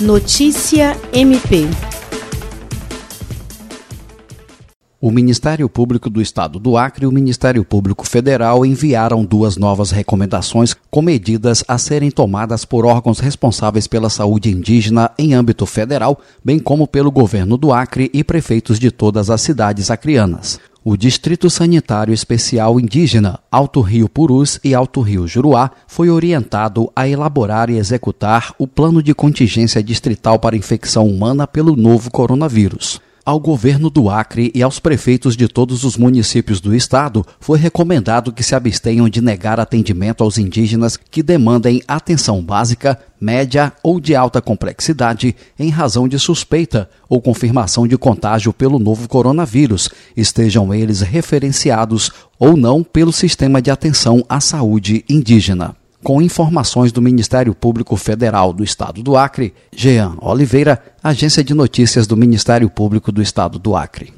Notícia MP. O Ministério Público do Estado do Acre e o Ministério Público Federal enviaram duas novas recomendações com medidas a serem tomadas por órgãos responsáveis pela saúde indígena em âmbito federal, bem como pelo governo do Acre e prefeitos de todas as cidades acrianas. O Distrito Sanitário Especial Indígena Alto Rio Purus e Alto Rio Juruá foi orientado a elaborar e executar o plano de contingência distrital para infecção humana pelo novo coronavírus. Ao governo do Acre e aos prefeitos de todos os municípios do estado, foi recomendado que se abstenham de negar atendimento aos indígenas que demandem atenção básica, média ou de alta complexidade em razão de suspeita ou confirmação de contágio pelo novo coronavírus, estejam eles referenciados ou não pelo Sistema de Atenção à Saúde Indígena. Com informações do Ministério Público Federal do Estado do Acre, Jean Oliveira, Agência de Notícias do Ministério Público do Estado do Acre.